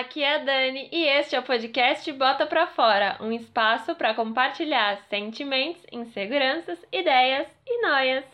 aqui é a Dani e este é o podcast Bota Pra Fora, um espaço para compartilhar sentimentos, inseguranças, ideias e noias.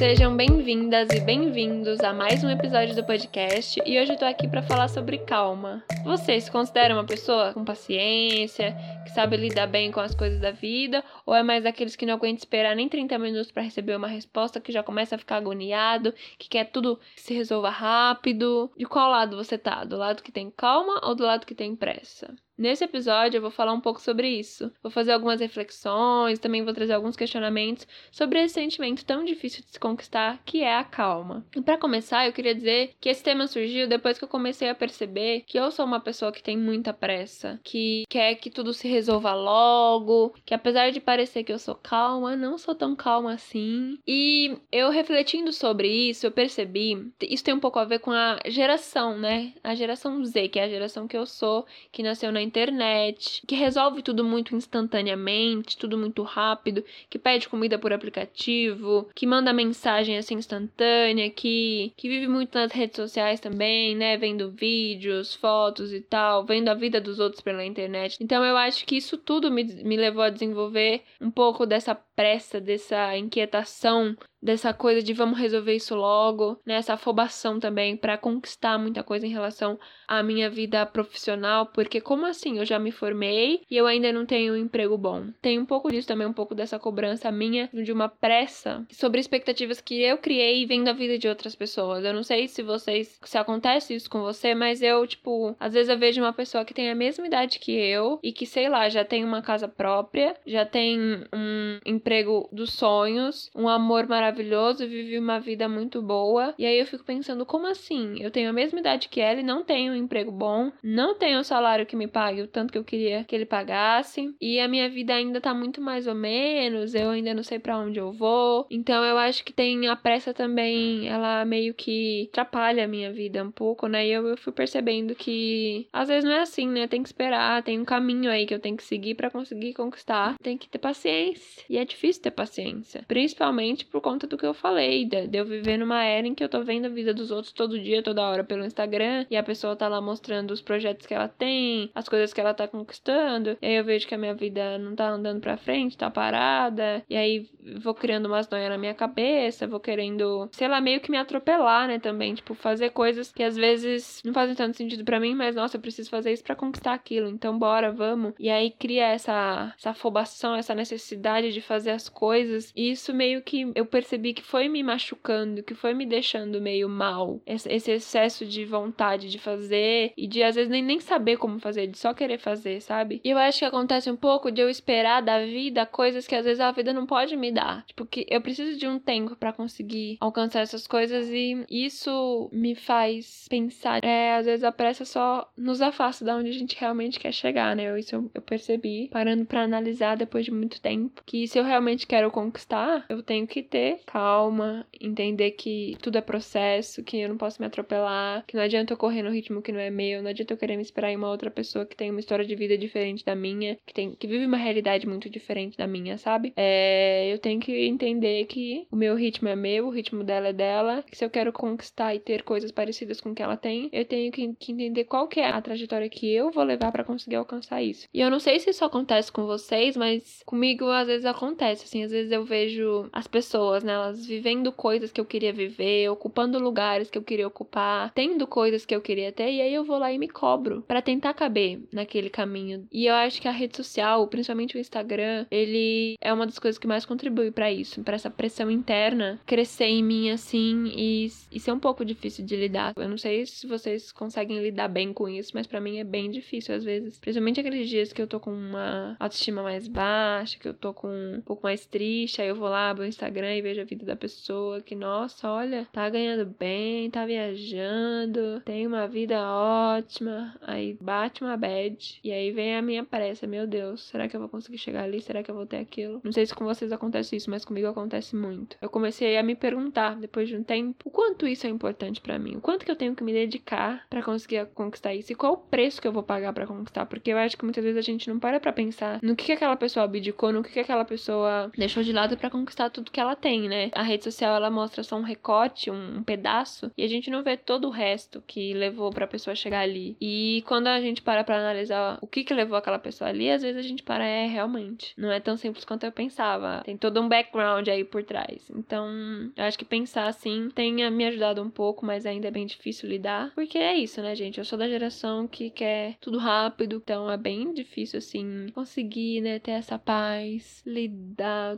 Sejam bem-vindas e bem-vindos a mais um episódio do podcast e hoje eu tô aqui para falar sobre calma. Você se considera uma pessoa com paciência, que sabe lidar bem com as coisas da vida, ou é mais daqueles que não aguenta esperar nem 30 minutos para receber uma resposta, que já começa a ficar agoniado, que quer tudo que se resolva rápido? De qual lado você tá? Do lado que tem calma ou do lado que tem pressa? Nesse episódio eu vou falar um pouco sobre isso. Vou fazer algumas reflexões, também vou trazer alguns questionamentos sobre esse sentimento tão difícil de se conquistar, que é a calma. E para começar, eu queria dizer que esse tema surgiu depois que eu comecei a perceber que eu sou uma pessoa que tem muita pressa, que quer que tudo se resolva logo, que apesar de parecer que eu sou calma, não sou tão calma assim. E eu refletindo sobre isso, eu percebi, isso tem um pouco a ver com a geração, né? A geração Z, que é a geração que eu sou, que nasceu na internet, que resolve tudo muito instantaneamente, tudo muito rápido, que pede comida por aplicativo, que manda mensagem assim instantânea, que, que vive muito nas redes sociais também, né? Vendo vídeos, fotos e tal, vendo a vida dos outros pela internet. Então eu acho que isso tudo me, me levou a desenvolver um pouco dessa pressa, dessa inquietação dessa coisa de vamos resolver isso logo, né? Essa afobação também para conquistar muita coisa em relação à minha vida profissional, porque como assim? Eu já me formei e eu ainda não tenho um emprego bom. Tem um pouco disso também, um pouco dessa cobrança minha de uma pressa sobre expectativas que eu criei vendo a vida de outras pessoas. Eu não sei se vocês se acontece isso com você, mas eu, tipo, às vezes eu vejo uma pessoa que tem a mesma idade que eu e que, sei lá, já tem uma casa própria, já tem um emprego dos sonhos, um amor maravilhoso vive uma vida muito boa. E aí eu fico pensando, como assim? Eu tenho a mesma idade que ela e não tenho um emprego bom, não tenho um salário que me pague o tanto que eu queria que ele pagasse, e a minha vida ainda tá muito mais ou menos, eu ainda não sei para onde eu vou. Então eu acho que tem a pressa também, ela meio que atrapalha a minha vida um pouco, né? E eu, eu fui percebendo que às vezes não é assim, né? Tem que esperar, tem um caminho aí que eu tenho que seguir para conseguir conquistar. Tem que ter paciência. E é difícil ter paciência, principalmente por conta do que eu falei, de eu viver numa era em que eu tô vendo a vida dos outros todo dia, toda hora pelo Instagram, e a pessoa tá lá mostrando os projetos que ela tem, as coisas que ela tá conquistando, e aí eu vejo que a minha vida não tá andando pra frente, tá parada, e aí vou criando umas noias na minha cabeça, vou querendo, sei lá, meio que me atropelar, né, também, tipo, fazer coisas que às vezes não fazem tanto sentido para mim, mas nossa, eu preciso fazer isso para conquistar aquilo, então bora, vamos. E aí cria essa, essa afobação, essa necessidade de fazer as coisas, e isso meio que eu percebi que foi me machucando, que foi me deixando meio mal. Esse excesso de vontade de fazer e de às vezes nem, nem saber como fazer, de só querer fazer, sabe? E eu acho que acontece um pouco de eu esperar da vida coisas que às vezes a vida não pode me dar. Tipo, que eu preciso de um tempo para conseguir alcançar essas coisas e isso me faz pensar. É, às vezes a pressa só nos afasta da onde a gente realmente quer chegar, né? Isso eu, eu percebi, parando para analisar depois de muito tempo, que se eu realmente quero conquistar, eu tenho que ter calma, entender que tudo é processo, que eu não posso me atropelar, que não adianta eu correr no ritmo que não é meu, não adianta eu querer me esperar em uma outra pessoa que tem uma história de vida diferente da minha, que tem que vive uma realidade muito diferente da minha, sabe? É, eu tenho que entender que o meu ritmo é meu, o ritmo dela é dela, que se eu quero conquistar e ter coisas parecidas com o que ela tem, eu tenho que, que entender qual que é a trajetória que eu vou levar para conseguir alcançar isso. E eu não sei se isso acontece com vocês, mas comigo às vezes acontece, assim, às vezes eu vejo as pessoas, né? nelas, vivendo coisas que eu queria viver, ocupando lugares que eu queria ocupar, tendo coisas que eu queria ter, e aí eu vou lá e me cobro para tentar caber naquele caminho. E eu acho que a rede social, principalmente o Instagram, ele é uma das coisas que mais contribui para isso, para essa pressão interna crescer em mim assim e, e ser um pouco difícil de lidar. Eu não sei se vocês conseguem lidar bem com isso, mas para mim é bem difícil às vezes, principalmente aqueles dias que eu tô com uma autoestima mais baixa, que eu tô com pouco mais triste, aí eu vou lá, abro o Instagram e vejo a vida da pessoa que, nossa, olha, tá ganhando bem, tá viajando, tem uma vida ótima. Aí bate uma bad. E aí vem a minha pressa. Meu Deus, será que eu vou conseguir chegar ali? Será que eu vou ter aquilo? Não sei se com vocês acontece isso, mas comigo acontece muito. Eu comecei a me perguntar, depois de um tempo, o quanto isso é importante para mim. O quanto que eu tenho que me dedicar para conseguir conquistar isso. E qual o preço que eu vou pagar para conquistar. Porque eu acho que muitas vezes a gente não para pra pensar no que, que aquela pessoa abdicou, no que, que aquela pessoa deixou de lado para conquistar tudo que ela tem, né? A rede social ela mostra só um recorte, um, pedaço, e a gente não vê todo o resto que levou pra pessoa chegar ali. E quando a gente para pra analisar o que que levou aquela pessoa ali, às vezes a gente para, é, realmente. Não é tão simples quanto eu pensava. Tem todo um background aí por trás. Então, eu acho que pensar assim tenha me ajudado um pouco, mas ainda é bem difícil lidar. Porque é isso, né, gente? Eu sou da geração que quer tudo rápido, então é bem difícil, assim, conseguir, né, ter essa paz, lidar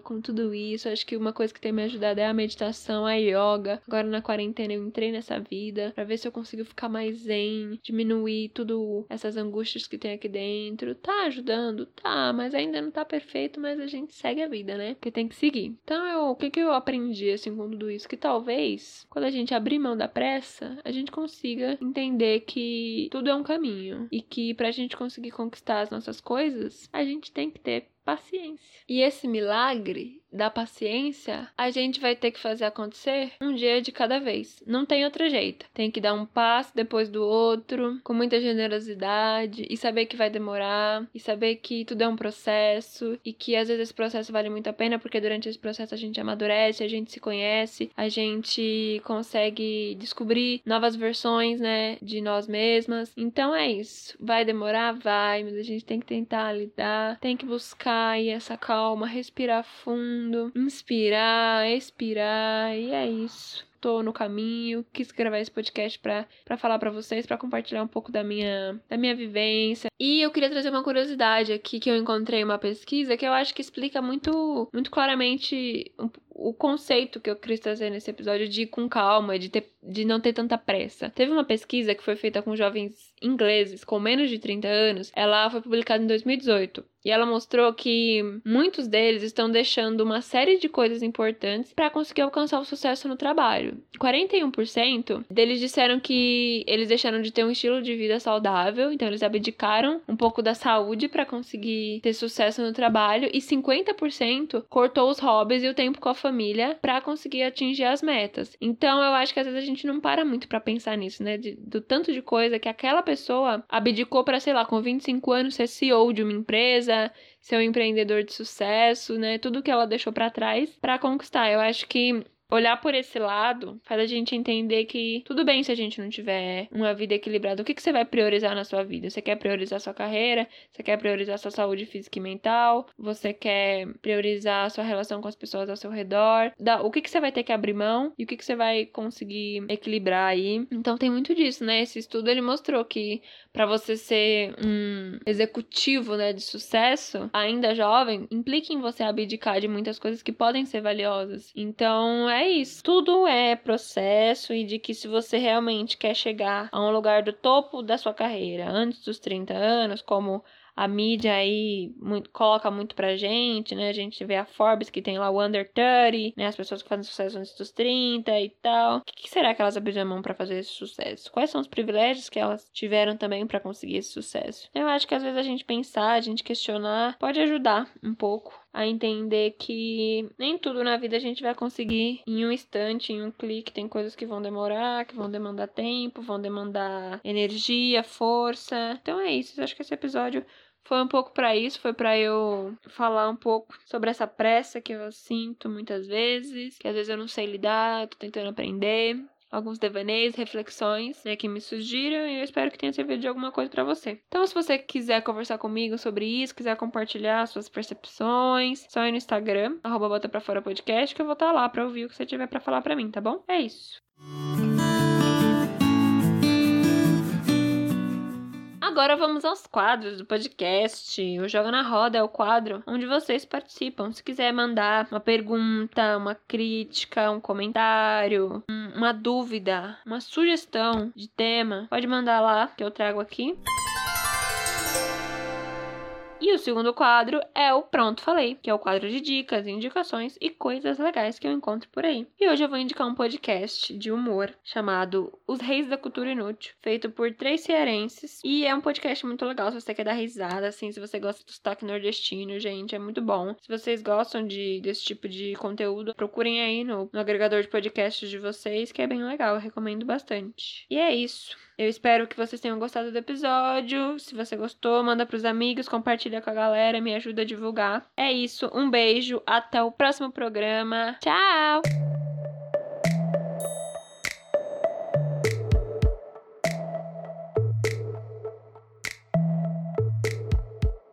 com tudo isso. Acho que uma coisa que tem me ajudado é a meditação, a yoga. Agora na quarentena eu entrei nessa vida para ver se eu consigo ficar mais zen, diminuir tudo essas angústias que tem aqui dentro. Tá ajudando? Tá, mas ainda não tá perfeito, mas a gente segue a vida, né? Porque tem que seguir. Então, eu, o que que eu aprendi assim com tudo isso? Que talvez quando a gente abrir mão da pressa, a gente consiga entender que tudo é um caminho e que pra gente conseguir conquistar as nossas coisas, a gente tem que ter paciência. E esse milagre da paciência, a gente vai ter que fazer acontecer um dia de cada vez. Não tem outro jeito. Tem que dar um passo depois do outro, com muita generosidade, e saber que vai demorar, e saber que tudo é um processo, e que às vezes esse processo vale muito a pena, porque durante esse processo a gente amadurece, a gente se conhece, a gente consegue descobrir novas versões, né, de nós mesmas. Então é isso. Vai demorar? Vai, mas a gente tem que tentar lidar, tem que buscar essa calma, respirar fundo, inspirar, expirar, e é isso tô no caminho, quis gravar esse podcast para falar para vocês, para compartilhar um pouco da minha, da minha vivência. E eu queria trazer uma curiosidade aqui que eu encontrei uma pesquisa que eu acho que explica muito, muito claramente o conceito que eu quis trazer nesse episódio de ir com calma, de, ter, de não ter tanta pressa. Teve uma pesquisa que foi feita com jovens ingleses com menos de 30 anos, ela foi publicada em 2018. E ela mostrou que muitos deles estão deixando uma série de coisas importantes para conseguir alcançar o sucesso no trabalho. 41% deles disseram que eles deixaram de ter um estilo de vida saudável, então eles abdicaram um pouco da saúde para conseguir ter sucesso no trabalho, e 50% cortou os hobbies e o tempo com a família para conseguir atingir as metas. Então eu acho que às vezes a gente não para muito para pensar nisso, né? De, do tanto de coisa que aquela pessoa abdicou para, sei lá, com 25 anos ser CEO de uma empresa, ser um empreendedor de sucesso, né? Tudo que ela deixou para trás para conquistar. Eu acho que olhar por esse lado faz a gente entender que tudo bem se a gente não tiver uma vida equilibrada. O que, que você vai priorizar na sua vida? Você quer priorizar sua carreira? Você quer priorizar sua saúde física e mental? Você quer priorizar sua relação com as pessoas ao seu redor? O que, que você vai ter que abrir mão e o que, que você vai conseguir equilibrar aí? Então tem muito disso, né? Esse estudo ele mostrou que para você ser um executivo, né, de sucesso, ainda jovem, implica em você abdicar de muitas coisas que podem ser valiosas. Então é isso. Tudo é processo e de que se você realmente quer chegar a um lugar do topo da sua carreira antes dos 30 anos, como a mídia aí muito, coloca muito pra gente, né? A gente vê a Forbes que tem lá o Under 30, né? As pessoas que fazem sucesso antes dos 30 e tal. O que, será que elas abriram mão para fazer esse sucesso? Quais são os privilégios que elas tiveram também para conseguir esse sucesso? Eu acho que às vezes a gente pensar, a gente questionar, pode ajudar um pouco a entender que nem tudo na vida a gente vai conseguir em um instante, em um clique. Tem coisas que vão demorar, que vão demandar tempo, vão demandar energia, força. Então é isso. Eu acho que esse episódio foi um pouco para isso, foi para eu falar um pouco sobre essa pressa que eu sinto muitas vezes, que às vezes eu não sei lidar, tô tentando aprender. Alguns devaneios, reflexões, né, que me surgiram e eu espero que tenha servido de alguma coisa para você. Então, se você quiser conversar comigo sobre isso, quiser compartilhar suas percepções, só ir no Instagram, arroba bota pra fora podcast, que eu vou estar tá lá pra ouvir o que você tiver para falar para mim, tá bom? É isso. Agora vamos aos quadros do podcast. O Joga na Roda é o quadro onde vocês participam. Se quiser mandar uma pergunta, uma crítica, um comentário, uma dúvida, uma sugestão de tema, pode mandar lá que eu trago aqui. E o segundo quadro é o Pronto Falei, que é o quadro de dicas, indicações e coisas legais que eu encontro por aí. E hoje eu vou indicar um podcast de humor chamado Os Reis da Cultura Inútil, feito por três cearenses. E é um podcast muito legal se você quer dar risada, assim, se você gosta do sotaque nordestino, gente, é muito bom. Se vocês gostam de, desse tipo de conteúdo, procurem aí no, no agregador de podcasts de vocês, que é bem legal, eu recomendo bastante. E é isso. Eu espero que vocês tenham gostado do episódio. Se você gostou, manda pros amigos, compartilha com a galera, me ajuda a divulgar. É isso, um beijo, até o próximo programa. Tchau!